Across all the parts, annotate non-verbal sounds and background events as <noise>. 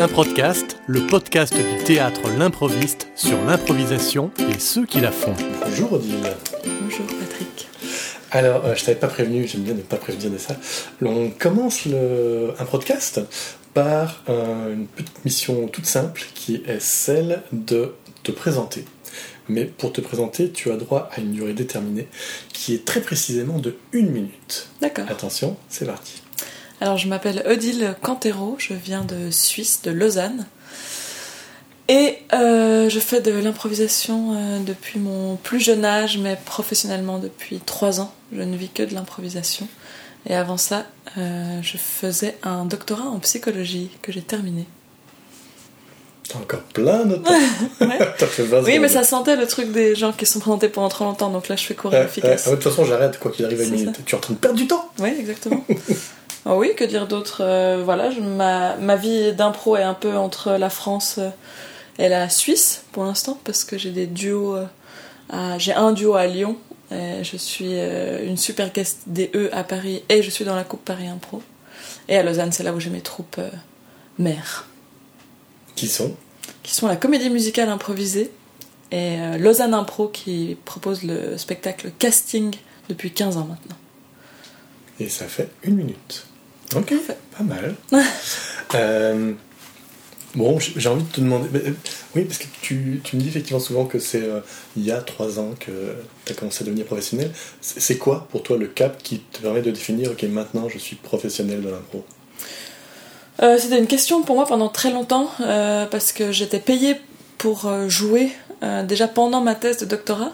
Un podcast, le podcast du théâtre L'improviste sur l'improvisation et ceux qui la font. Bonjour Odile. Bonjour Patrick. Alors, euh, je t'avais pas prévenu, j'aime bien ne pas prévenir de ça. On commence le, un podcast par euh, une petite mission toute simple qui est celle de te présenter. Mais pour te présenter, tu as droit à une durée déterminée qui est très précisément de une minute. D'accord. Attention, c'est parti. Alors je m'appelle Odile Cantero, je viens de Suisse, de Lausanne. Et euh, je fais de l'improvisation euh, depuis mon plus jeune âge, mais professionnellement depuis trois ans. Je ne vis que de l'improvisation. Et avant ça, euh, je faisais un doctorat en psychologie que j'ai terminé. T'as encore plein de temps. <laughs> Ouais. <laughs> T'as fait 20 Oui, mais ça sentait le truc des gens qui sont présentés pendant trop longtemps, donc là je fais courir euh, efficace. de toute façon, j'arrête quoi qu'il arrive à une minute. ça. Tu es en train de perdre du temps. Oui, exactement. <laughs> Ah oui, que dire d'autre Euh, Voilà, je- ma, ma vie d'impro est un peu entre la France euh, et la Suisse pour l'instant, parce que j'ai des duos. euh, à- j'ai un duo à Lyon, et je suis une super guest des E à Paris, et je suis dans la Coupe Paris Impro. Et à Lausanne, c'est là où j'ai mes troupes euh, mères, Qui sont? Qui sont la comédie musicale improvisée, et euh, Lausanne Impro qui propose le spectacle casting depuis 15 ans maintenant. Et ça fait une minute. Ok, Parfait. pas mal. <laughs> Euh, bon, j'ai envie de te demander. euh, oui, parce que tu, tu me dis effectivement souvent que c'est euh, il y a trois ans que tu as commencé à devenir professionnel. C'est quoi pour toi le cap qui te permet de définir, ok, maintenant je suis professionnel de l'impro? Euh, C'était une question pour moi pendant très longtemps parce que j'étais payée pour jouer déjà pendant ma thèse de doctorat.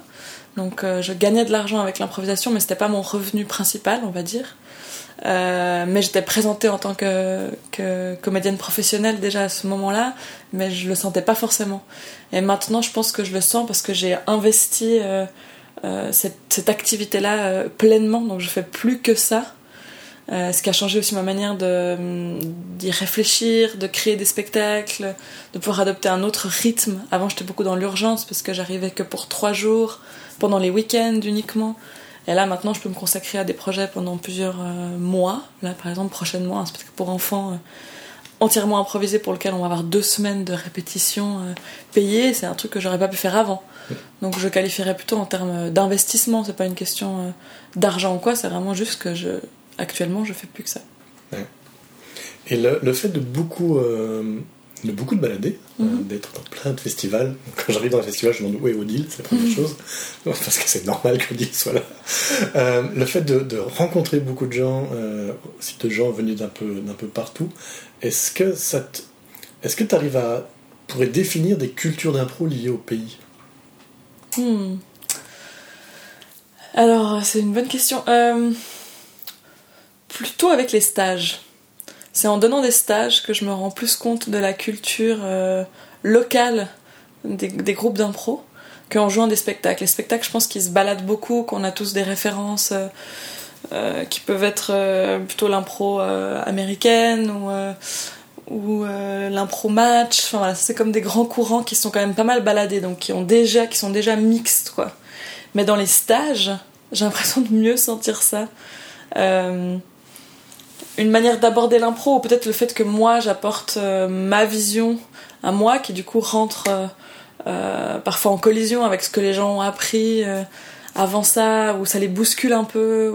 Donc euh, je gagnais de l'argent avec l'improvisation, mais c'était pas mon revenu principal, on va dire. Euh, mais j'étais présentée en tant que, comédienne professionnelle déjà à ce moment-là, mais je le sentais pas forcément. Et maintenant, je pense que je le sens parce que j'ai investi euh, euh, cette, cette activité-là pleinement, donc je fais plus que ça. Euh, ce qui a changé aussi ma manière de d'y réfléchir, de créer des spectacles, de pouvoir adopter un autre rythme. Avant, j'étais beaucoup dans l'urgence parce que j'arrivais que pour trois jours, pendant les week-ends uniquement. Et là, maintenant, je peux me consacrer à des projets pendant plusieurs euh, mois. Là, par exemple, prochainement, un spectacle pour enfants euh, entièrement improvisé pour lequel on va avoir deux semaines de répétition payées. C'est un truc que j'aurais pas pu faire avant. Donc, je qualifierais plutôt en termes d'investissement. C'est pas une question d'argent ou quoi. C'est vraiment juste que je, actuellement, je fais plus que ça. Et le, le fait de beaucoup, euh, de beaucoup de balader, euh, Mhm. d'être dans plein de festivals. <laughs> Quand j'arrive dans un festival, je me demande où est Odile, c'est la première Mhm. chose, <laughs> parce que c'est normal qu'Odile soit là. Euh, le fait de, de rencontrer beaucoup de gens, aussi de gens venus d'un peu, d'un peu partout, est-ce que ça te- est-ce que tu arrives à pourrais définir des cultures d'impro liées au pays? Hmm. Alors, c'est une bonne question. Euh, plutôt avec les stages. C'est en donnant des stages que je me rends plus compte de la culture euh, locale des, groupes d'impro qu'en jouant des spectacles. Les spectacles, je pense qu'ils se baladent beaucoup, qu'on a tous des références euh, euh, qui peuvent être plutôt l'impro américaine ou, l'impro match. C'est comme des grands courants qui sont quand même pas mal baladés, donc qui, ont déjà, qui sont déjà mixtes. Quoi. Mais dans les stages, j'ai l'impression de mieux sentir ça. Une manière d'aborder l'impro, ou peut-être le fait que moi j'apporte euh, ma vision à moi, qui du coup rentre euh, euh, parfois en collision avec ce que les gens ont appris avant ça, ou ça les bouscule un peu.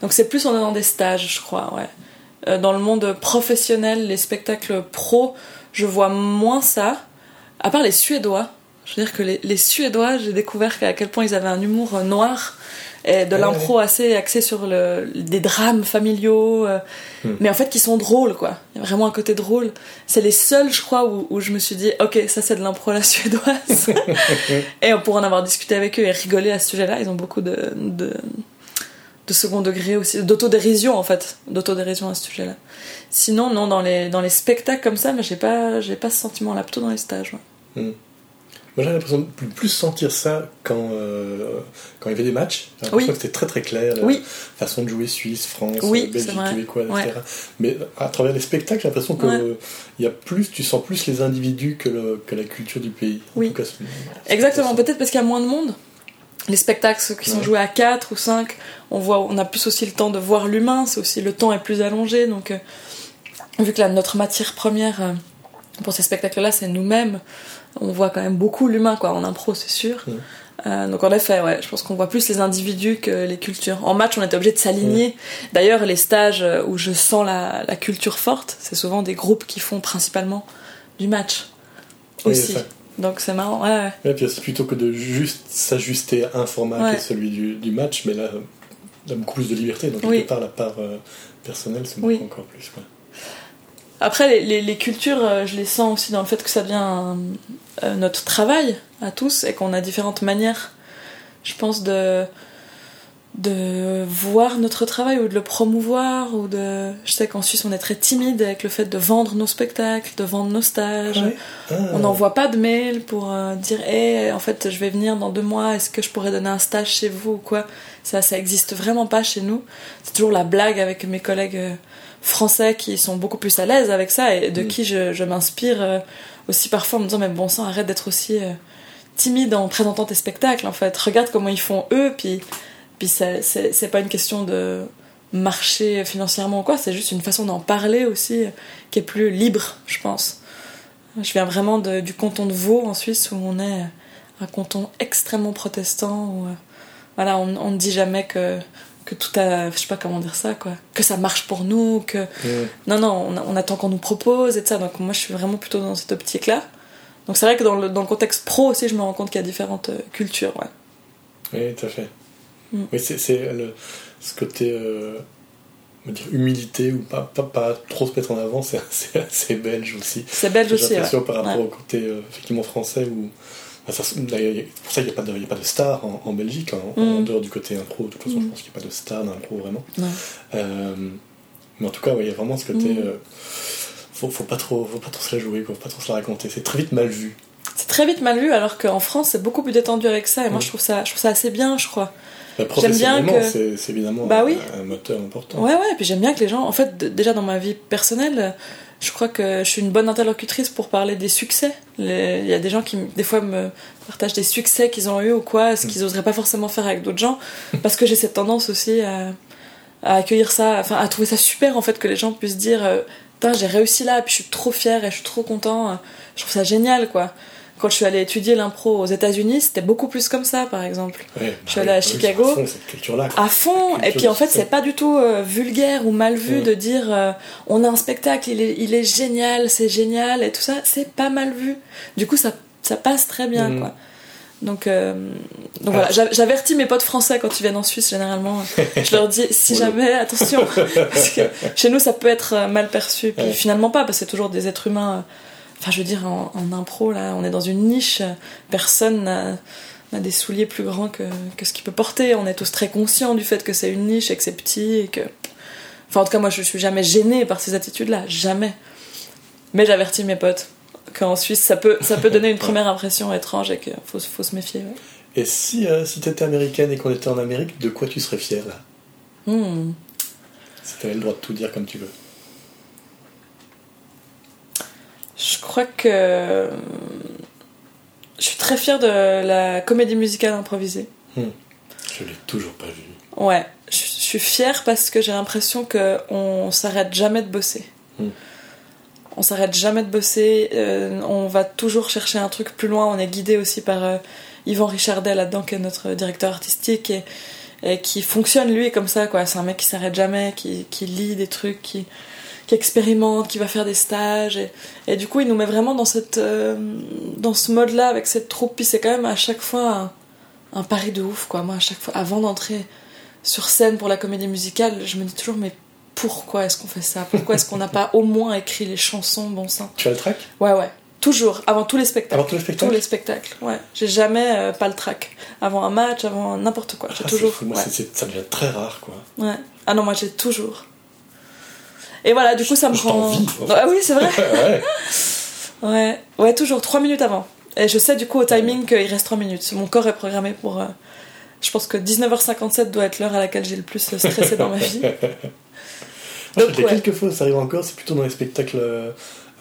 Donc c'est plus en donnant des stages, je crois, ouais. Dans le monde professionnel, les spectacles pro, je vois moins ça, à part les Suédois. Je veux dire que les, les Suédois, j'ai découvert à quel point ils avaient un humour euh, noir et de Ouais, l'impro assez axé sur le, des drames familiaux, euh, Hmm. mais en fait qui sont drôles, quoi. Il y a vraiment un côté drôle. C'est les seuls, je crois, où, où je me suis dit, ok, ça c'est de l'impro la <laughs> suédoise. <laughs> et pour en avoir discuté avec eux et rigoler à ce sujet-là, ils ont beaucoup de, de, de second degré aussi, d'autodérision en fait, d'autodérision à ce sujet-là. Sinon, non, dans les, dans les spectacles comme ça, mais j'ai pas, j'ai pas ce sentiment-là, plutôt dans les stages. ouais. Moi j'ai l'impression de plus, plus sentir ça quand, euh, quand il y avait des matchs. J'ai l'impression Oui. que c'était très très clair, la Oui. façon de jouer Suisse, France, Oui, euh, Belgique. Québécois, etc. Ouais. Mais à travers les spectacles, j'ai l'impression que Ouais. euh, y a plus, tu sens plus les individus que, le- que la culture du pays. En Oui. tout cas, Exactement, peut-être parce qu'il y a moins de monde. Les spectacles ceux qui sont Ouais. joués à 4 ou 5, on, voit, on a plus aussi le temps de voir l'humain, c'est aussi le temps est plus allongé, donc euh, vu que la, notre matière première euh, pour ces spectacles-là, c'est nous-mêmes. On voit quand même beaucoup l'humain, quoi, en impro, c'est sûr. Euh, donc en effet, ouais, je pense qu'on voit plus les individus que les cultures. En match, on était obligé de s'aligner. D'ailleurs, les stages où je sens la, la culture forte, c'est souvent des groupes qui font principalement du match Oui, aussi. Donc c'est marrant, ouais, ouais. Ouais, puis c'est plutôt que de juste s'ajuster à un format Ouais. qui est celui du, du match, mais là, il y a beaucoup plus de liberté. Donc, Oui. quelque part, la part euh, personnelle se Oui. marque encore plus. Après, les, les- les cultures, euh, je les sens aussi dans le fait que ça devient euh, notre travail à tous et qu'on a différentes manières, je pense, de, de voir notre travail ou de le promouvoir. Ou de... Je sais qu'en Suisse, on est très timide avec le fait de vendre nos spectacles, de vendre nos stages. Ah. On n'envoie pas de mail pour euh, dire Hé, en fait, je vais venir dans deux mois, est-ce que je pourrais donner un stage chez vous ou quoi? Ça, ça existe vraiment pas chez nous. C'est toujours la blague avec mes collègues euh, français qui sont beaucoup plus à l'aise avec ça et de Mm. qui je, je m'inspire euh, aussi parfois en me disant Mais bon sang, arrête d'être aussi euh, timide en présentant tes spectacles, en fait. Regarde comment ils font eux, puis, puis c'est pas une question de marcher financièrement ou quoi, c'est juste une façon d'en parler aussi euh, qui est plus libre, je pense. Je viens vraiment de- du canton de Vaud en Suisse où on est un canton extrêmement protestant où voilà, on ne dit jamais que, que tout a, je sais pas comment dire ça quoi, que ça marche pour nous, que Mm. non non, on, on attend qu'on nous propose et ça. Donc moi je suis vraiment plutôt dans cette optique là. Donc c'est vrai que dans le, dans le contexte pro aussi, je me rends compte qu'il y a différentes euh, cultures. Ouais. Oui, tout à fait. Mm. Oui, c'est c'est ce côté euh, dire humilité ou pas, pas, pas trop se mettre en avant, c'est assez, <laughs> belge aussi. C'est belge aussi. Ouais. par rapport Ouais. au côté euh, effectivement français où. Ça- pour ça, il n'y a, pas de- y a pas de star en, en Belgique, hein, en, en Mm. dehors du côté impro. De toute façon, Mm. je pense qu'il n'y a pas de star dans l'impro vraiment. Euh, mais en tout cas, ouais, il y a vraiment ce côté. Mm. euh, faut, faut, pas trop, faut pas trop se la jouer, quoi, faut pas trop se la raconter. C'est très vite mal vu. C'est très vite mal vu alors qu'en France c'est beaucoup plus détendu avec ça et moi Mm. je trouve ça, je trouve ça assez bien, je crois. Bah, J'aime bien que- c'est évidemment Bah un, oui. un moteur important. Ouais, ouais, et puis j'aime bien que les gens, en fait, déjà dans ma vie personnelle, je crois que je suis une bonne interlocutrice pour parler des succès. Les- Il y a des gens qui, des fois, me partagent des succès qu'ils ont eu ou quoi, ce qu'ils oseraient pas forcément faire avec d'autres gens, <laughs> parce que j'ai cette tendance aussi à, à accueillir ça, enfin, à trouver ça super, en fait, que les gens puissent dire, euh, putain, j'ai réussi là, puis je suis trop fière et je suis trop content, je trouve ça génial, quoi. Quand je suis allée étudier l'impro aux États-Unis, c'était beaucoup plus comme ça, par exemple. Ouais, Je suis allée à oui, Chicago. à fond, cette culture-là. À fond, Culture et puis en fait, c'est pas du tout euh, vulgaire ou mal vu de dire euh, on a un spectacle, il est, il est génial, c'est génial, et tout ça, c'est pas mal vu. Du coup, ça, ça passe très bien, quoi. Donc, euh, donc Ah. voilà, j'a- j'avertis mes potes français quand ils viennent en Suisse, généralement. <laughs> Je leur dis si jamais, attention, <laughs> parce que chez nous, ça peut être mal perçu. Puis Ouais. finalement, pas, parce que c'est toujours des êtres humains. Enfin, je veux dire, en, en impro, là, on est dans une niche, personne n'a des souliers plus grands que, que ce qu'il peut porter. On est tous très conscients du fait que c'est une niche et que c'est petit et que. Enfin, en tout cas, moi, je suis jamais gênée par ces attitudes-là, jamais. Mais j'avertis mes potes qu'en Suisse, ça peut, ça peut donner une <laughs> première impression étrange et qu'il faut, faut se méfier. ouais. Et si, euh, si t'étais américaine et qu'on était en Amérique, de quoi tu serais fière? Là Hmm. Si t'avais le droit de tout dire comme tu veux. Je crois que. Je suis très fière de la comédie musicale improvisée. Je l'ai toujours pas vu. Ouais, je je suis fière parce que j'ai l'impression que on s'arrête jamais de bosser. Hmm. On s'arrête jamais de bosser, euh, on va toujours chercher un truc plus loin, on est guidé aussi par euh, Yvan Richardet là-dedans qui est notre directeur artistique et, et qui fonctionne lui comme ça quoi, c'est un mec qui s'arrête jamais, qui, qui lit des trucs, qui, qui expérimente, qui va faire des stages et, et du coup il nous met vraiment dans cette euh, dans ce mode là avec cette troupe puis c'est quand même à chaque fois un, un pari de ouf quoi, moi à chaque fois avant d'entrer sur scène pour la comédie musicale, je me dis toujours mais pourquoi est-ce qu'on fait ça? Pourquoi est-ce qu'on n'a pas au moins écrit les chansons? Bon sang Tu as le track Ouais ouais, toujours avant tous les spectacles. Avant tous les spectacles? Tous les spectacles, ouais. J'ai jamais euh, pas le track. Avant un match, avant n'importe quoi. J'ai Ah, toujours. ouais. ça devient très rare quoi. ouais. Ah non, moi j'ai toujours. Et voilà, du coup ça me Je rend. t'envie, en fait. Ah oui, c'est vrai. <laughs> ouais. Ouais, ouais, toujours 3 minutes avant. Et je sais du coup au timing qu'il reste 3 minutes. Mon corps est programmé pour. euh, Je pense que 19h57 doit être l'heure à laquelle j'ai le plus stressé dans ma vie. Moi, <laughs> Donc, ouais. quelques fois, ça arrive encore, c'est plutôt dans les spectacles euh,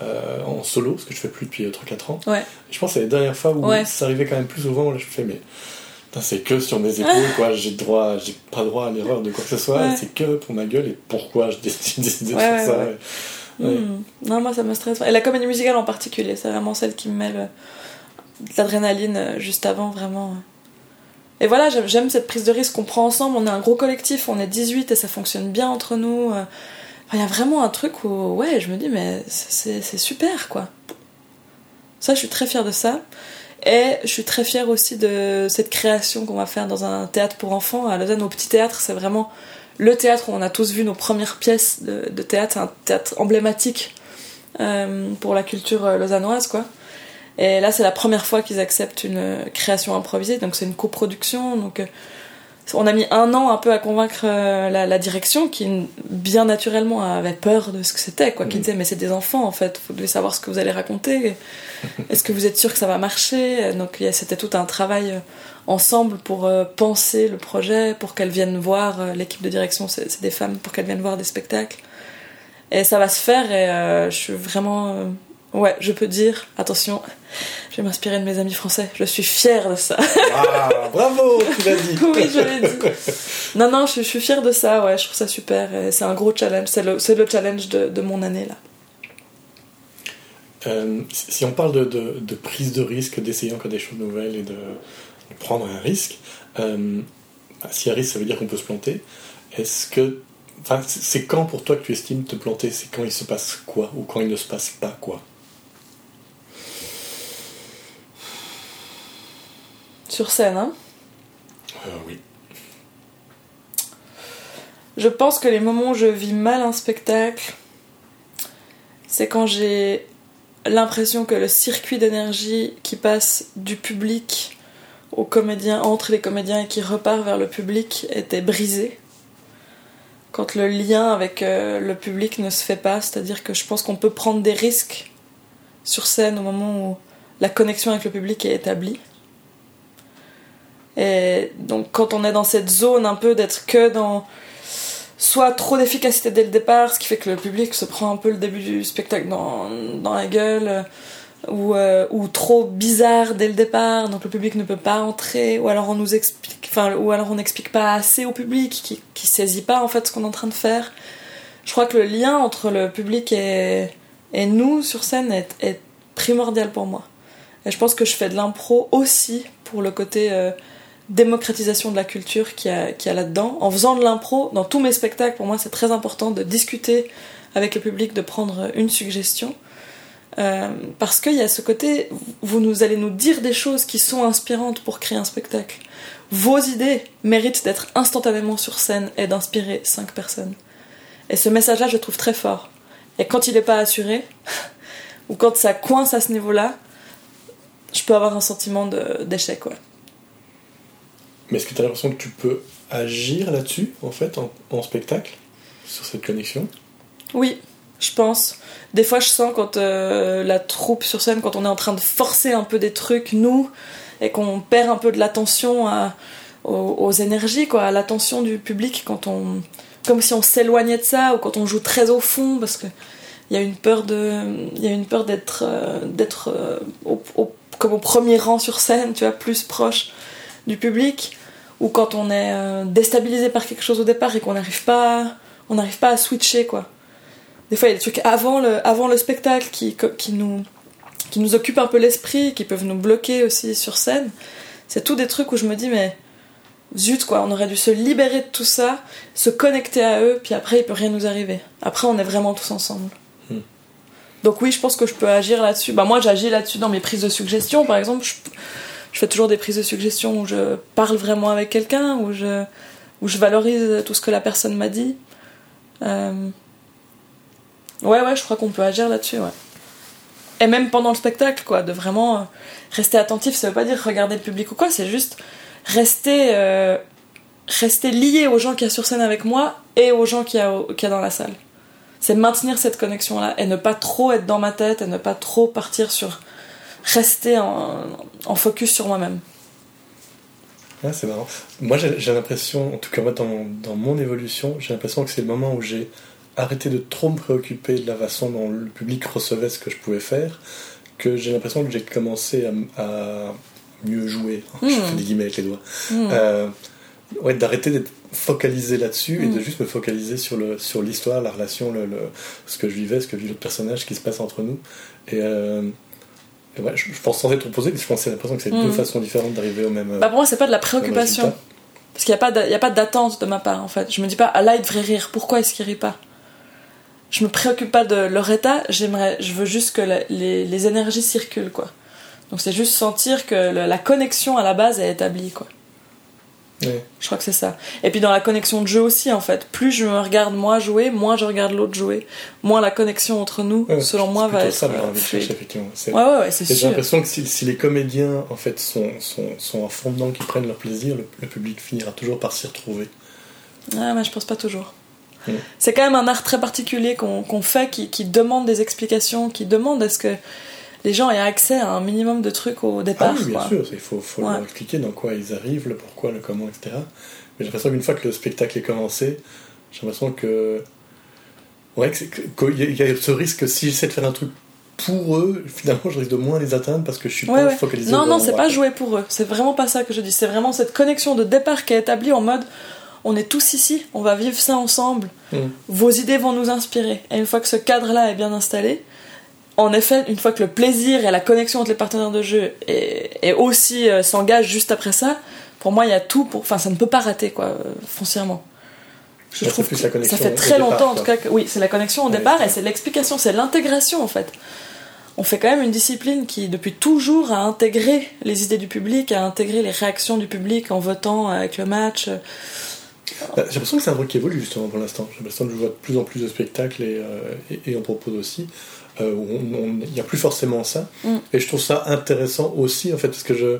euh, en solo, ce que je fais plus depuis 3-4 ans. Ouais. Je pense que c'est les dernières fois où Ouais. ça arrivait quand même plus souvent, là je fais, mais c'est que sur mes épaules, quoi, j'ai droit, j'ai pas droit à l'erreur de quoi que ce soit, Ouais. c'est que pour ma gueule, et pourquoi je décide, de Ouais, faire ça. Hmm. Non, moi ça me stresse. Et la comédie musicale en particulier, c'est vraiment celle qui me met le- de l'adrénaline euh, juste avant, vraiment. Et voilà, j'aime- cette prise de risque qu'on prend ensemble. On est un gros collectif, on est 18 et ça fonctionne bien entre nous. Euh, Il y a vraiment un truc où, ouais, je me dis, mais c'est c'est super quoi. Ça, je suis très fière de ça. Et je suis très fière aussi de cette création qu'on va faire dans un théâtre pour enfants. À Lausanne, au Petit Théâtre, c'est vraiment le théâtre où on a tous vu nos premières pièces de, théâtre. C'est un théâtre emblématique euh, pour la culture euh, lausannoise, quoi. Et là, c'est la première fois qu'ils acceptent une euh, création improvisée, donc c'est une coproduction. Donc, on a mis un an un peu à convaincre euh, la, la direction, qui bien naturellement avait peur de ce que c'était, quoi. Qui disait, mais c'est des enfants, en fait, vous devez savoir ce que vous allez raconter. <laughs> Est-ce que vous êtes sûr que ça va marcher? Donc, c'était tout un travail euh, ensemble pour euh, penser le projet, pour qu'elles viennent voir, l'équipe de direction, c'est c'est des femmes, pour qu'elles viennent voir des spectacles. Et ça va se faire, et euh, je suis vraiment. Ouais, je peux dire, attention, je vais m'inspirer de mes amis français, je suis fière de ça. Ah, bravo, tu l'as dit. <laughs> oui, je l'ai dit. Non, non, je, je suis fière de ça, ouais, je trouve ça super, c'est un gros challenge, c'est le, challenge de, de mon année là. Euh, si on parle de, de- de prise de risque, d'essayer encore des choses nouvelles et de, prendre un risque, euh, bah, si un risque ça veut dire qu'on peut se planter, est-ce que. Enfin, c'est quand pour toi que tu estimes te planter? C'est quand il se passe quoi Ou quand il ne se passe pas quoi? Sur scène, hein. Euh, Oui. Je pense que les moments où je vis mal un spectacle, c'est quand j'ai l'impression que le circuit d'énergie qui passe du public aux comédiens, entre les comédiens et qui repart vers le public était brisé. Quand le lien avec euh, le public ne se fait pas, c'est-à-dire que je pense qu'on peut prendre des risques sur scène au moment où la connexion avec le public est établie. Et donc quand on est dans cette zone un peu d'être que dans soit trop d'efficacité dès le départ, ce qui fait que le public se prend un peu le début du spectacle dans, dans la gueule, ou, euh, ou trop bizarre dès le départ, donc le public ne peut pas entrer, ou alors on nous explique, enfin, ou alors on n'explique pas assez au public, qui, qui saisit pas en fait ce qu'on est en train de faire. Je crois que le lien entre le public et, et nous sur scène est, est primordial pour moi. Et je pense que je fais de l'impro aussi pour le côté euh, démocratisation de la culture qu'il y a, a là-dedans. En faisant de l'impro, dans tous mes spectacles, pour moi, c'est très important de discuter avec le public, de prendre une suggestion. Euh, parce qu'il y a ce côté, vous nous allez nous dire des choses qui sont inspirantes pour créer un spectacle. Vos idées méritent d'être instantanément sur scène et d'inspirer cinq personnes. Et ce message-là, je trouve très fort. Et quand il n'est pas assuré, <laughs> ou quand ça coince à ce niveau-là, je peux avoir un sentiment d'échec, ouais. Mais est-ce que tu as l'impression que tu peux agir là-dessus, en fait, en, spectacle, sur cette connexion? Oui, je pense. Des fois, je sens quand euh, la troupe sur scène, quand on est en train de forcer un peu des trucs, nous, et qu'on perd un peu de l'attention aux, énergies, quoi, à l'attention du public, quand on, comme si on s'éloignait de ça, ou quand on joue très au fond, parce que il y a une peur de, il y a une peur d'être, euh, d'être euh, comme au premier rang sur scène, tu vois, plus proche du public, ou quand on est euh, déstabilisé par quelque chose au départ et qu'on n'arrive pas, on n'arrive pas à switcher, quoi. Des fois, il y a des trucs avant le, avant le spectacle qui, qui, nous, qui nous occupent un peu l'esprit, qui peuvent nous bloquer aussi sur scène. C'est tout des trucs où je me dis, mais zut, quoi, on aurait dû se libérer de tout ça, se connecter à eux, puis après, il peut rien nous arriver. Après, on est vraiment tous ensemble. Hmm. Donc oui, je pense que je peux agir là-dessus. Bah moi, j'agis là-dessus dans mes prises de suggestions, par exemple. Je, je fais toujours des prises de suggestions où je parle vraiment avec quelqu'un, où je, où je valorise tout ce que la personne m'a dit. Euh, Ouais, ouais, je crois qu'on peut agir là-dessus, ouais. Et même pendant le spectacle, quoi, de vraiment euh, rester attentif, ça veut pas dire regarder le public ou quoi, c'est juste rester, euh, rester lié aux gens qui y a sur scène avec moi et aux gens qui y qu'il y a dans la salle. C'est maintenir cette connexion-là et ne pas trop être dans ma tête et ne pas trop partir sur. Rester en, en focus sur moi-même. Ah, c'est marrant. Moi, j'ai l'impression, en tout cas moi, dans, dans mon évolution, j'ai l'impression que c'est le moment où j'ai arrêté de trop me préoccuper de la façon dont le public recevait ce que je pouvais faire, que j'ai l'impression que j'ai commencé à, mieux jouer. <laughs> Je Hmm. fais des guillemets avec les doigts. Hmm. Euh, ouais, d'arrêter d'être focalisé là-dessus et de juste me focaliser sur le sur l'histoire, la relation, le, le- ce que je vivais, ce que vit l'autre personnage, ce qui se passe entre nous. Et, euh, ouais, je, je pense sans être opposé, mais je pense que c'est l'impression que c'est deux façons différentes d'arriver au même. euh, Bah pour moi, c'est pas de la préoccupation. Parce qu'il n'y a pas d'attente de ma part, en fait. Je me dis pas, ah là, il devrait rire. Pourquoi est-ce qu'il rit pas? Je me préoccupe pas de leur état. J'aimerais, je veux juste que la- les, les énergies circulent, quoi. Donc c'est juste sentir que le- la connexion à la base est établie, quoi. Je crois que c'est ça. Et puis dans la connexion de jeu aussi, en fait. Plus je me regarde moi jouer, moins je regarde l'autre jouer. Moins la connexion entre nous, Ouais, selon c'est moi, va être ça, euh, envie de fluide. chercher, effectivement. C'est- Ouais, ouais, ouais, c'est Et J'ai sûr. l'impression que si, si les comédiens en fait sont, sont, sont en fond dedans, qu'ils prennent leur plaisir, le, le public finira toujours par s'y retrouver. Ah, mais je pense pas toujours. Mm. C'est quand même un art très particulier qu'on qu'on fait qui, qui demande des explications, qui demande à ce que les gens aient accès à un minimum de trucs au Ah départ. oui, bien quoi. sûr, il faut, faut Ouais. leur expliquer dans quoi ils arrivent, le pourquoi, le comment, etc. Mais j'ai l'impression qu'une fois que le spectacle est commencé, j'ai l'impression que. Ouais, qu'il y, a- il y a ce risque que si j'essaie de faire un truc pour eux, finalement je risque de moins les atteindre parce que je suis Ouais, pas ouais. focalisé Non, non, c'est pas jouer pour eux. C'est vraiment pas ça que je dis. C'est vraiment cette connexion de départ qui est établie en mode on est tous ici, on va vivre ça ensemble. Mm. Vos idées vont nous inspirer. Et une fois que ce cadre-là est bien installé, en effet, une fois que le plaisir et la connexion entre les partenaires de jeu est, est aussi euh, s'engagent juste après ça, pour moi, il y a tout pour. Enfin, ça ne peut pas rater, quoi, euh, foncièrement. Je c'est trouve que ça fait très départ, longtemps, en tout cas, que oui, c'est la connexion au Ouais, départ et c'est l'explication, c'est l'intégration, en fait. On fait quand même une discipline qui, depuis toujours, a intégré les idées du public, a intégré les réactions du public en votant avec le match. Bah, J'ai l'impression que c'est un truc qui évolue justement pour l'instant. J'ai l'impression que je vois de plus en plus de spectacles et, euh, et, et on propose aussi. Euh, où Il n'y a plus forcément ça. Mm. Et je trouve ça intéressant aussi en fait parce que je.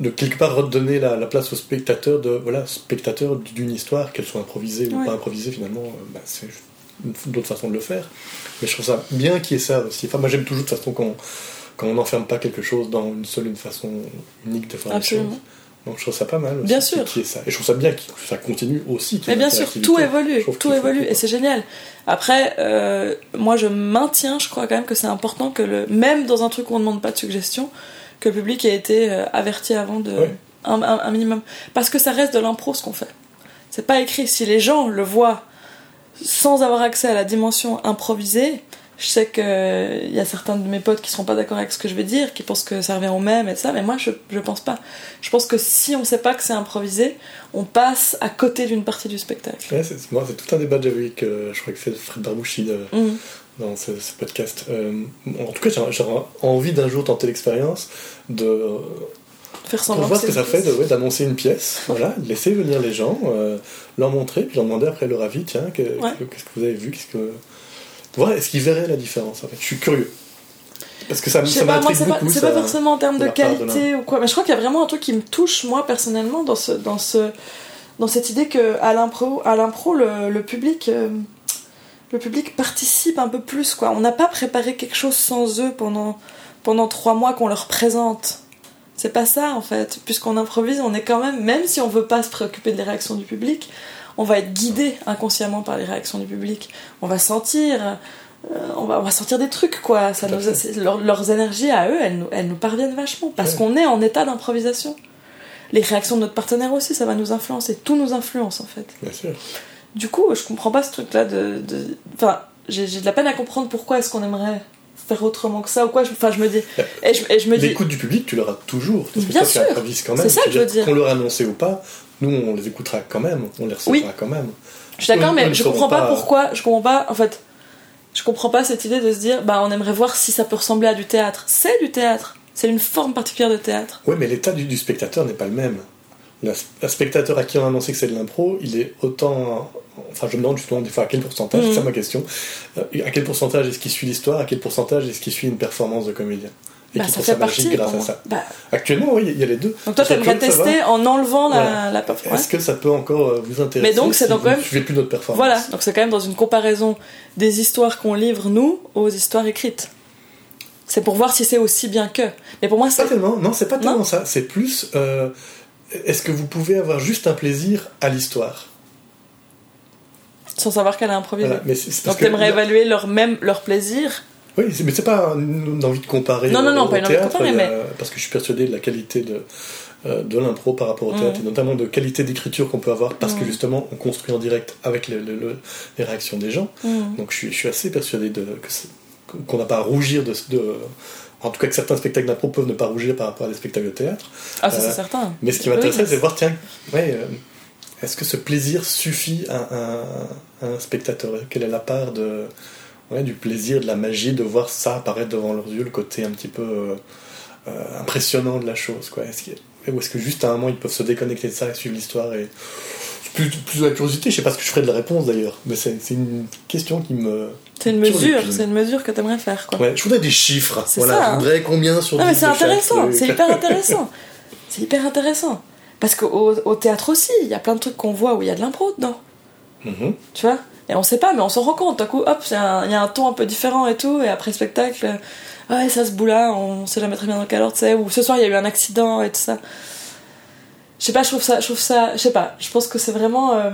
de quelque part redonner la, la place au spectateur de voilà spectateur d'une histoire qu'elle soit improvisée ou Ouais. pas improvisée finalement euh, bah, c'est d'autres façons de le faire mais je trouve ça bien qu'il y ait ça aussi enfin moi j'aime toujours de toute façon quand quand on n'enferme pas quelque chose dans une seule une façon unique de faire les Absolument. choses donc je trouve ça pas mal aussi Bien sûr. ça et je trouve ça bien que ça continue aussi Mais bien sûr, tout évolue, tout évolue, et c'est génial. Après, euh, moi je maintiens, je crois quand même que c'est important que le, même dans un truc où on ne demande pas de suggestion, que le public ait été euh, averti avant de Ouais. un, un- un minimum, parce que ça reste de l'impro ce qu'on fait. C'est pas écrit. Si les gens le voient sans avoir accès à la dimension improvisée, je sais que il y a certains de mes potes qui seront pas d'accord avec ce que je vais dire, qui pensent que ça revient au même et ça, mais moi je, je pense pas. Je pense que si on sait pas que c'est improvisé, on passe à côté d'une partie du spectacle. Ouais, c'est, moi, c'est tout un débat que j'avais eu avec, euh, je crois que c'est Fred Barbouchi de- Mhm. dans ce, ce podcast. Euh, en tout cas, j'aurais, j'aurais envie d'un jour tenter l'expérience de Faire pour voir ce que ça fait de, pièce. ouais, d'annoncer une pièce, <laughs> voilà, de laisser venir les gens, euh, leur montrer, puis leur demander après leur avis, tiens, que- Ouais. que- qu'est-ce que vous avez vu, qu'est-ce que... Voilà, est-ce qu'ils verraient la différence en fait? Je suis curieux. Parce que ça, ça m'intrigue c'est pas, beaucoup. c'est pas forcément en termes de qualité ou quoi, mais je crois qu'il y a vraiment un truc qui me touche moi personnellement dans ce dans ce dans cette idée que à l'impro à l'impro le, le public euh, le public participe un peu plus quoi. On n'a pas préparé quelque chose sans eux pendant pendant trois mois qu'on leur présente. C'est pas ça en fait, puisqu'on improvise, on est quand même même si on veut pas se préoccuper des réactions du public, on va être guidé inconsciemment par les réactions du public. On va sentir euh, on, va, on va sentir des trucs, quoi. Ça nous, leur- leurs énergies à eux, elles nous, elles nous parviennent vachement. Parce Ouais. qu'on est en état d'improvisation. Les réactions de notre partenaire aussi, ça va nous influencer. Tout nous influence, en fait. Bien sûr. Du coup, je comprends pas ce truc-là de. Enfin, j'ai de la peine à comprendre pourquoi est-ce qu'on aimerait faire autrement que ça ou quoi. Enfin, je me dis. Et je, et je me dis. L'écoute du public, tu l'auras toujours. Parce que Bien sûr. tu quand même. C'est ça que je veux dire. Qu'on leur a annoncé ou pas, nous, on les écoutera quand même, on les recevra Oui. quand même. Je suis d'accord, mais je comprends pas, pas- pourquoi. Je comprends pas, en fait. Je comprends pas cette idée de se dire, bah, on aimerait voir si ça peut ressembler à du théâtre. C'est du théâtre. C'est une forme particulière de théâtre. Oui, mais l'état du, du spectateur n'est pas le même. Un spectateur à qui on a annoncé que c'est de l'impro, il est autant. Enfin, je me demande justement des fois à quel pourcentage, Mhm. c'est ça ma question. Euh, À quel pourcentage est-ce qu'il suit l'histoire, à quel pourcentage est-ce qu'il suit une performance de comédien? Et Bah, qui ça fait partie. grâce à ça. Bah, Actuellement, oui, il y a les deux. donc toi, t'aimerais tester en enlevant la, Voilà. la performance. Est-ce que ça peut encore euh, vous intéresser Mais donc, c'est si donc vous quand même- suivez plus notre performance Voilà, donc c'est quand même dans une comparaison des histoires qu'on livre, nous, aux histoires écrites. C'est pour voir si c'est aussi bien que. Mais pour moi, Pas c'est. tellement, non, c'est pas Non. tellement ça. C'est plus. euh, est-ce que vous pouvez avoir juste un plaisir à l'histoire? Sans savoir qu'elle a improvisé. Voilà, mais parce Donc que t'aimerais là- évaluer leur, même, leur plaisir Oui, mais c'est pas une envie de comparer Non, non, non, au pas une envie de comparer, a- mais- parce que je suis persuadé de la qualité de, euh, de l'impro par rapport au théâtre, et notamment de qualité d'écriture qu'on peut avoir, parce que Mhm. justement, on construit en direct avec le- le- le- les réactions des gens. Mm. Donc je suis, je suis assez persuadé de, qu'on n'a pas à rougir de, de- En tout cas, que certains spectacles d'impro peuvent ne pas rougir par rapport à des spectacles de théâtre. Ah, ça Euh, c'est certain. Mais ce qui Oui, m'intéressait, mais c'est de voir, tiens, ouais, euh, est-ce que ce plaisir suffit à un spectateur? Quelle est la part de, ouais, du plaisir, de la magie, de voir ça apparaître devant leurs yeux, le côté un petit peu euh, euh, impressionnant de la chose quoi. Est-ce a- Ou est-ce que juste à un moment ils peuvent se déconnecter de ça et suivre l'histoire et... Plus, plus de la curiosité, je sais pas ce que je ferais de la réponse d'ailleurs, mais c'est c'est une question qui me. C'est une Sur mesure, c'est une mesure que t'aimerais faire, quoi. Ouais, je voudrais des chiffres. C'est Voilà, ça, je hein. voudrais combien sur Non, mais 10 c'est intéressant, c'est hyper intéressant. <laughs> C'est hyper intéressant. Parce qu'au au théâtre aussi, il y a plein de trucs qu'on voit où il y a de l'impro dedans. Mhm. Tu vois? Et on sait pas, mais on s'en rend compte. D'un coup, hop, il y, a un- ton un peu différent et tout. Et après le spectacle, euh, ouais, ça se bout là, on sait jamais très bien dans quel ordre c'est. Ou ce soir, il y a eu un accident et tout ça. Je sais pas, je trouve ça, je trouve ça, je sais pas, je pense que c'est vraiment euh,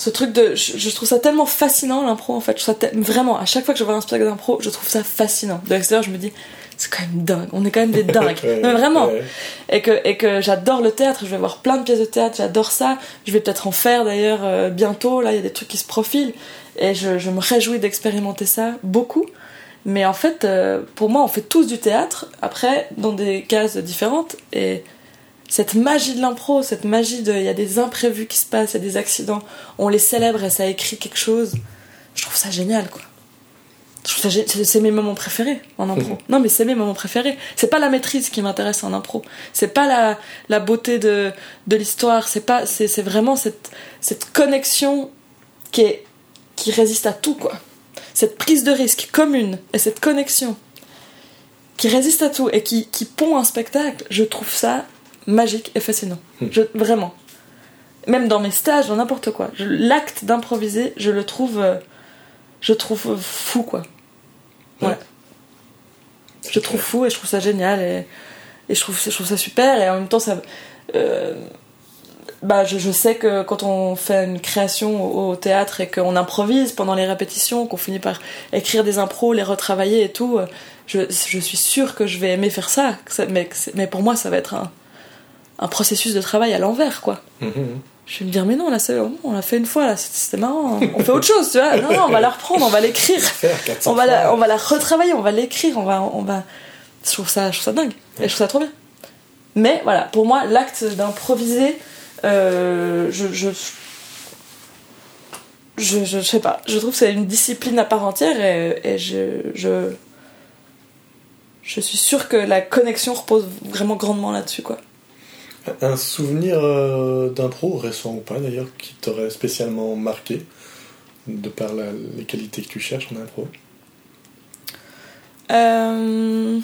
ce truc de. Je, je trouve ça tellement fascinant l'impro en fait. Je trouve ça vraiment, à chaque fois que je vois un spectacle d'impro, je trouve ça fascinant. De l'extérieur, je me dis, c'est quand même dingue, on est quand même des <laughs> dingues. Non, mais vraiment ouais. et que, et que j'adore le théâtre, je vais voir plein de pièces de théâtre, j'adore ça. Je vais peut-être en faire d'ailleurs euh, bientôt, là il y a des trucs qui se profilent et je, je me réjouis d'expérimenter ça beaucoup. Mais en fait, euh, pour moi, on fait tous du théâtre, après, dans des cases différentes, et cette magie de l'impro, cette magie de. Il y a des imprévus qui se passent, il y a des accidents, on les célèbre et ça écrit quelque chose. Je trouve ça génial, quoi. Je trouve ça gé- c'est- mes moments préférés en impro. <laughs> Non, mais c'est mes moments préférés. C'est pas la maîtrise qui m'intéresse en impro. C'est pas la, la beauté de, de l'histoire. C'est pas, c'est vraiment cette, cette connexion qui est, qui résiste à tout, quoi. Cette prise de risque commune et cette connexion qui résiste à tout et qui, qui pond un spectacle, je trouve ça magique et fascinant. Je, vraiment. Même dans mes stages, dans n'importe quoi. L'acte d'improviser, je le trouve, euh, je trouve fou, quoi. Ouais. Ouais. Je trouve fou et je trouve ça génial et, et je, trouve, je trouve ça super et en même temps ça euh, bah je, je sais que quand on fait une création au, au théâtre et qu'on improvise pendant les répétitions qu'on finit par écrire des impros les retravailler et tout euh, je, je suis sûre que je vais aimer faire ça, mais, mais pour moi ça va être un, un processus de travail à l'envers quoi Mhm. je vais me dire mais non là on l'a fait une fois là c'était marrant hein. on fait autre chose tu vois non non on va la reprendre on va l'écrire Faire 400 on va, la, on va la retravailler, on va l'écrire, on va, on va. Je trouve ça, je trouve ça dingue. Et je trouve ça trop bien. Mais voilà, pour moi, l'acte d'improviser, euh, je, je, je, je, je sais pas. Je trouve que c'est une discipline à part entière et, et je, je, je suis sûre que la connexion repose vraiment grandement là-dessus, quoi. Un souvenir euh, d'impro, récent ou pas d'ailleurs, qui t'aurait spécialement marqué, de par la- les qualités que tu cherches en impro? Euh,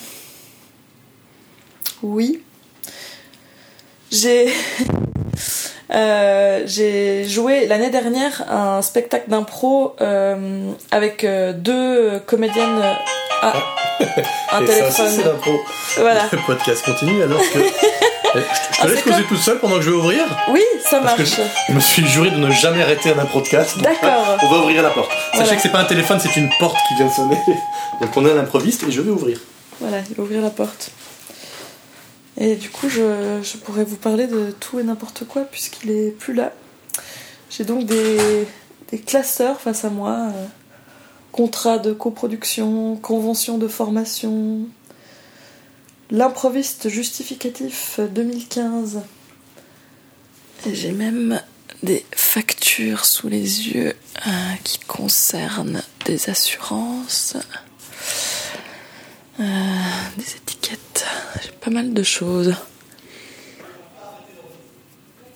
Oui. J'ai. <laughs> Euh, j'ai joué l'année dernière un spectacle d'impro euh, avec euh, deux comédiennes. <laughs> Ah, un Et ça aussi, c'est l'impro. Voilà. <laughs> Le podcast continue alors que. Je te Ah, laisse causer quoi tout seul pendant que je vais ouvrir Oui, ça Parce que marche. je me suis juré de ne jamais arrêter un donc D'accord. On va ouvrir la porte. Sachez que c'est pas un téléphone, c'est une porte qui vient de sonner. <laughs> Donc on est un improviste et je vais ouvrir. Voilà, il va ouvrir la porte. Et du coup, je, je pourrais vous parler de tout et n'importe quoi puisqu'il est plus là. J'ai donc des, des classeurs face à moi. euh, contrat de coproduction, convention de formation, l'improviste justificatif 2015. Et j'ai même des factures sous les yeux euh, qui concernent des assurances. Euh, des étiquettes, j'ai pas mal de choses.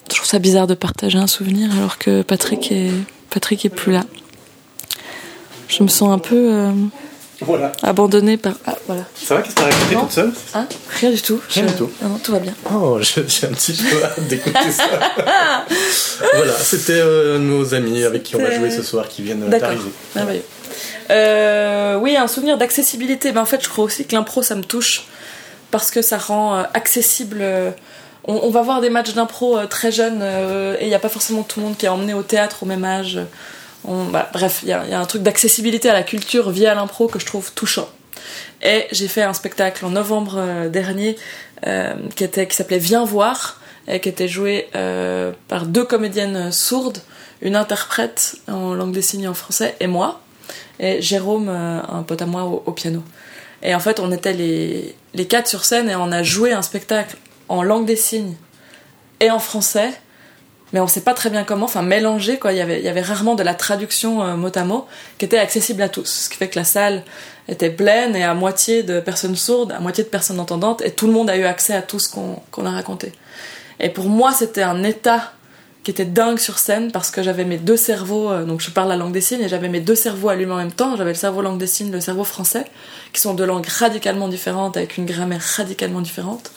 Je trouve ça bizarre de partager un souvenir alors que Patrick est, Patrick est plus là. Je me sens un peu euh, Voilà. abandonnée par. Ah, voilà. Ça va Qu'est-ce que t'as raconté toute seule Hein? Rien du tout. Rien Je- du tout. Non, non, tout va bien. Oh, je- j'ai un petit peu hâte d'écouter ça. <laughs> voilà, c'était euh, nos amis avec qui on va jouer ce soir qui viennent d'arriver. Merveilleux. Euh, oui, un souvenir d'accessibilité. Ben, en fait, je crois aussi que l'impro, ça me touche parce que ça rend euh, accessible. euh, on, on va voir des matchs d'impro très jeunes et il n'y a pas forcément tout le monde qui est emmené au théâtre au même âge. Bah, bref, il y, a- un truc d'accessibilité à la culture via l'impro que je trouve touchant. Et j'ai fait un spectacle en novembre euh, dernier euh, qui, s'appelait Viens voir et qui était joué euh, par deux comédiennes sourdes, une interprète en langue des signes en français et moi, et Jérôme, un pote à moi au, piano. Et en fait, on était les quatre sur scène et on a joué un spectacle en langue des signes et en français, mais on sait pas très bien comment, enfin mélangé quoi. Il y avait, y avait rarement de la traduction euh, mot à mot qui était accessible à tous, ce qui fait que la salle était pleine et à moitié de personnes sourdes, à moitié de personnes entendantes, et tout le monde a eu accès à tout ce qu'on qu'on a raconté. Et pour moi, c'était un état qui était dingue sur scène parce que j'avais mes deux cerveaux, euh, donc je parle la langue des signes et j'avais mes deux cerveaux allumés en même temps. J'avais le cerveau langue des signes, le cerveau français, qui sont deux langues radicalement différentes avec une grammaire radicalement différente,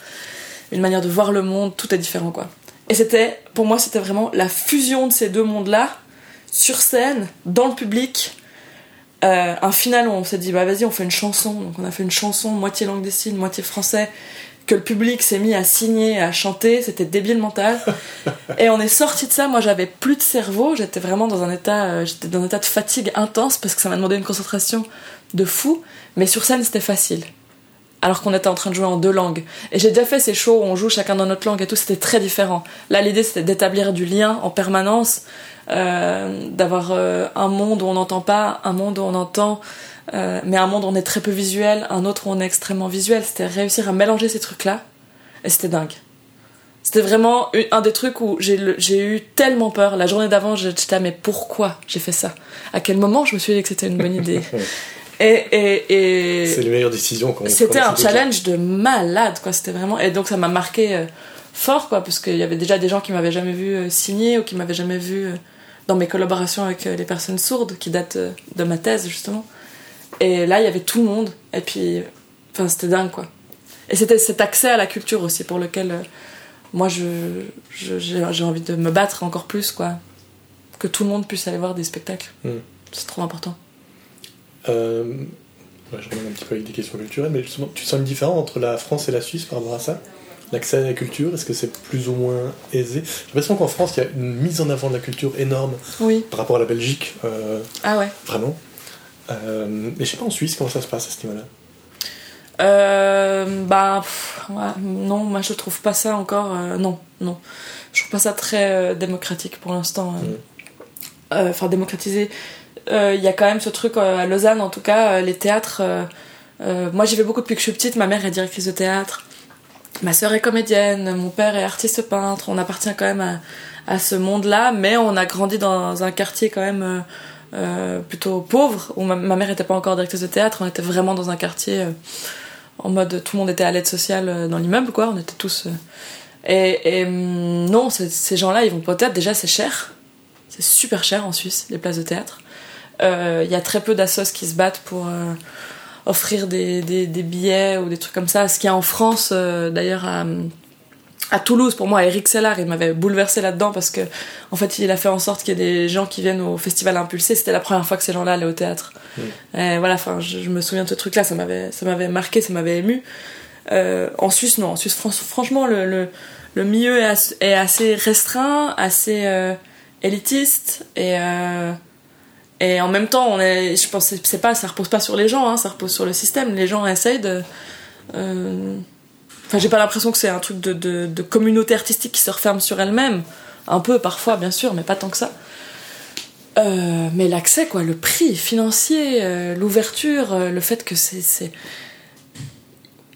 une manière de voir le monde, tout est différent quoi. Et c'était, pour moi, c'était vraiment la fusion de ces deux mondes-là, sur scène, dans le public. Euh, un final où on s'est dit, bah vas-y, on fait une chanson. Donc on a fait une chanson, moitié langue des signes, moitié français, que le public s'est mis à signer, à chanter. C'était débile mental. <laughs> Et on est sorti de ça. Moi, j'avais plus de cerveau. J'étais vraiment dans un état, euh, j'étais dans un état de fatigue intense parce que ça m'a demandé une concentration de fou. Mais sur scène, c'était facile alors qu'on était en train de jouer en deux langues. Et j'ai déjà fait ces shows où on joue chacun dans notre langue et tout, c'était très différent. Là, l'idée, c'était d'établir du lien en permanence, euh, d'avoir euh, un monde où on n'entend pas, un monde où on entend, euh, mais un monde où on est très peu visuel, un autre où on est extrêmement visuel. C'était réussir à mélanger ces trucs-là, et c'était dingue. C'était vraiment un des trucs où j'ai eu tellement peur. La journée d'avant, j'étais là, mais pourquoi j'ai fait ça? À quel moment je me suis dit que c'était une bonne idée? <laughs> Et, et, et... C'est les meilleures décisions qu'on C'était un challenge de malade, quoi. C'était vraiment. Et donc ça m'a marqué euh, fort, quoi, parce qu'il y avait déjà des gens qui m'avaient jamais vu euh, signer ou qui m'avaient jamais vu euh, dans mes collaborations avec les personnes sourdes, qui datent de ma thèse, justement. Et là, il y avait tout le monde. Et puis, enfin, c'était dingue, quoi. Et c'était cet accès à la culture aussi pour lequel moi, je, j'ai envie de me battre encore plus, quoi. Que tout le monde puisse aller voir des spectacles. Mm. C'est trop important. Euh, ouais, je reviens un petit peu avec des questions culturelles, mais justement, tu sens une différence entre la France et la Suisse par rapport à ça? L'accès à la culture, est-ce que c'est plus ou moins aisé? J'ai l'impression qu'en France, il y a une mise en avant de la culture énorme Oui. par rapport à la Belgique, euh, Ah ouais. vraiment. Euh, mais je sais pas en Suisse comment ça se passe à ce niveau-là? Euh, bah pff, ouais, non, moi je trouve pas ça encore. euh, non, non, je trouve pas ça très euh, démocratique pour l'instant. euh. Mm. Euh, Enfin démocratisé. Euh, Il y a quand même ce truc euh, à Lausanne, en tout cas, euh, les théâtres. euh, euh, moi j'y vais beaucoup depuis que je suis petite. Ma mère est directrice de théâtre. Ma sœur est comédienne, mon père est artiste peintre. On appartient quand même à, ce monde-là, mais on a grandi dans un quartier quand même euh, euh, plutôt pauvre, où ma, mère n'était pas encore directrice de théâtre. On était vraiment dans un quartier euh, en mode tout le monde était à l'aide sociale euh, dans l'immeuble, quoi. On était tous. euh, Et, et, hum, non, ces- ces gens-là, ils vont pas au théâtre. Déjà, c'est cher. C'est super cher en Suisse, les places de théâtre. Euh, Il y a très peu d'assos qui se battent pour euh, offrir des, des, des billets ou des trucs comme ça. Ce qu'il y a en France, euh, d'ailleurs, à, à Toulouse, pour moi, Eric Sellard, il m'avait bouleversé là-dedans parce que, en fait, il a fait en sorte qu'il y ait des gens qui viennent au festival Impulsé. C'était la première fois que ces gens-là allaient au théâtre. Et voilà, enfin, je, je me souviens de ce truc-là, ça m'avait, ça m'avait marqué, ça m'avait ému. Euh, en Suisse, non. En Suisse, fran- franchement, le, le, le milieu est, as- est assez restreint, assez euh, élitiste et euh, et en même temps, on est, je pense, c'est pas, ça repose pas sur les gens, hein, ça repose sur le système. Les gens essayent de. euh, Enfin, j'ai pas l'impression que c'est un truc de, communauté artistique qui se referme sur elle-même. Un peu parfois, bien sûr, mais pas tant que ça. Euh, mais l'accès, quoi, le prix financier, euh, l'ouverture, le fait que c'est.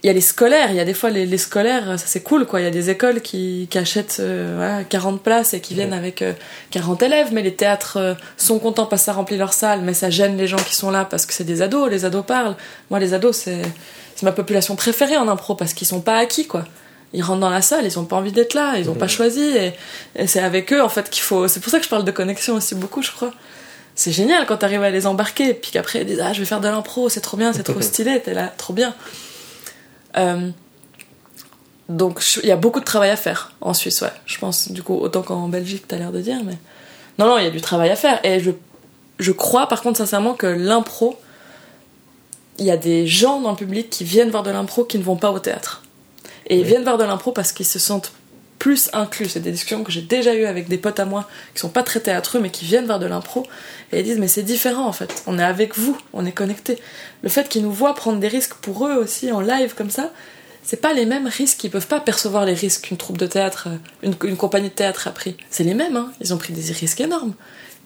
Il y a les scolaires, il y a des fois les, les scolaires, ça c'est cool, quoi. Il y a des écoles qui, qui achètent euh, voilà, 40 places et qui viennent avec euh, 40 élèves, mais les théâtres euh, sont contents parce que ça remplit leur salle, mais ça gêne les gens qui sont là parce que c'est des ados, les ados parlent. Moi, les ados, c'est c'est ma population préférée en impro parce qu'ils sont pas acquis, quoi. Ils rentrent dans la salle, ils ont pas envie d'être là, ils ont pas choisi, et, et c'est avec eux, en fait, qu'il faut. C'est pour ça que je parle de connexion aussi beaucoup, je crois. C'est génial quand t'arrives à les embarquer, puis qu'après ils disent Ah, je vais faire de l'impro, c'est trop bien, c'est trop <laughs> stylé, t'es là, trop bien. Euh, donc il y a beaucoup de travail à faire en Suisse, ouais. Je pense, du coup, autant qu'en Belgique, t'as l'air de dire, mais. Non, non, il y a du travail à faire. Et je, je crois, par contre, sincèrement, que l'impro, il y a des gens dans le public qui viennent voir de l'impro qui ne vont pas au théâtre. Et ils viennent voir de l'impro parce qu'ils se sentent plus inclus. C'est des discussions que j'ai déjà eues avec des potes à moi qui sont pas très théâtreux mais qui viennent vers de l'impro et ils disent mais c'est différent en fait. On est avec vous, on est connecté. Le fait qu'ils nous voient prendre des risques pour eux aussi en live comme ça, c'est pas les mêmes risques. Ils peuvent pas percevoir les risques qu'une troupe de théâtre, une, une compagnie de théâtre a pris. C'est les mêmes, hein. Ils ont pris des risques énormes,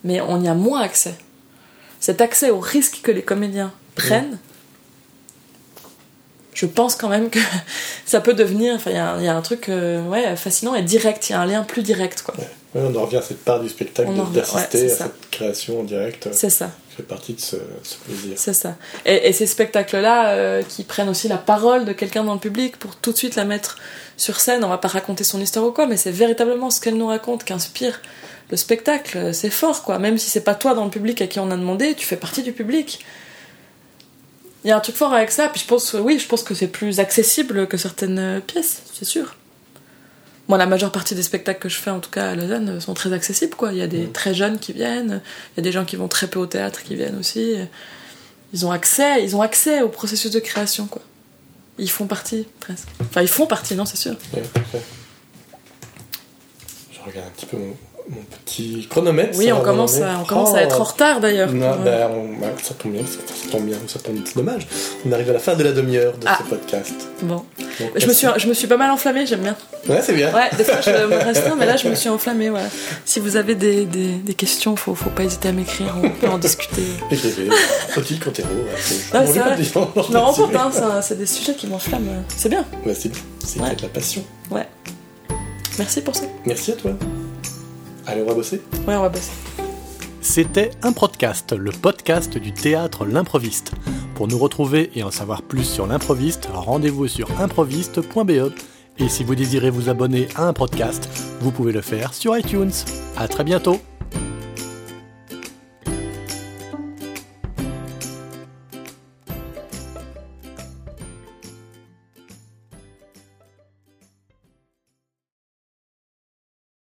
mais on y a moins accès. Cet accès aux risques que les comédiens prennent je pense quand même que <laughs> ça peut devenir. Enfin, il y, a un truc euh, ouais, fascinant et direct. Il y a un lien plus direct. Quoi. Ouais. on en revient à cette part du spectacle d'assister à cette création en direct. C'est ça. Qui fait partie de ce, plaisir. C'est ça. Et, ces spectacles-là euh, qui prennent aussi la parole de quelqu'un dans le public pour tout de suite la mettre sur scène. On va pas raconter son histoire ou quoi, mais c'est véritablement ce qu'elle nous raconte qui inspire le spectacle. C'est fort, quoi. Même si c'est pas toi dans le public à qui on a demandé, tu fais partie du public. Il y a un truc fort avec ça, puis je pense, oui, je pense que c'est plus accessible que certaines pièces, c'est sûr. Moi, la majeure partie des spectacles que je fais, en tout cas à Lausanne, sont très accessibles, quoi. Il y a des très jeunes qui viennent, il y a des gens qui vont très peu au théâtre qui viennent aussi. Ils ont accès, ils ont accès au processus de création, quoi. Ils font partie, presque. Enfin, ils font partie, non, c'est sûr. Je regarde un petit peu mon, mon petit chronomètre. Oui, on commence, à, on commence à être en retard d'ailleurs. Non, ben, bah, ça tombe bien, ça tombe bien, ça tombe dommage. On arrive à la fin de la demi-heure de ah. ce podcast. Bon. je, me suis, je me suis pas mal enflammée, j'aime bien. Ouais, c'est bien. Ouais, des fois je me reste mais là je me suis <laughs> enflammée. Voilà. Si vous avez des, des, des questions, faut, faut pas hésiter à m'écrire, on peut en discuter. <laughs> T'es Non, c'est vrai. Je me rends compte, hein, c'est des sujets qui m'enflamment. C'est bien. Ouais, c'est C'est de la passion. Ouais. Merci pour ça. Merci à toi. Allez, on va bosser Ouais, on va bosser. C'était un podcast, le podcast du théâtre L'improviste. Pour nous retrouver et en savoir plus sur l'improviste, rendez-vous sur improviste.be. Et si vous désirez vous abonner à un podcast, vous pouvez le faire sur iTunes. À très bientôt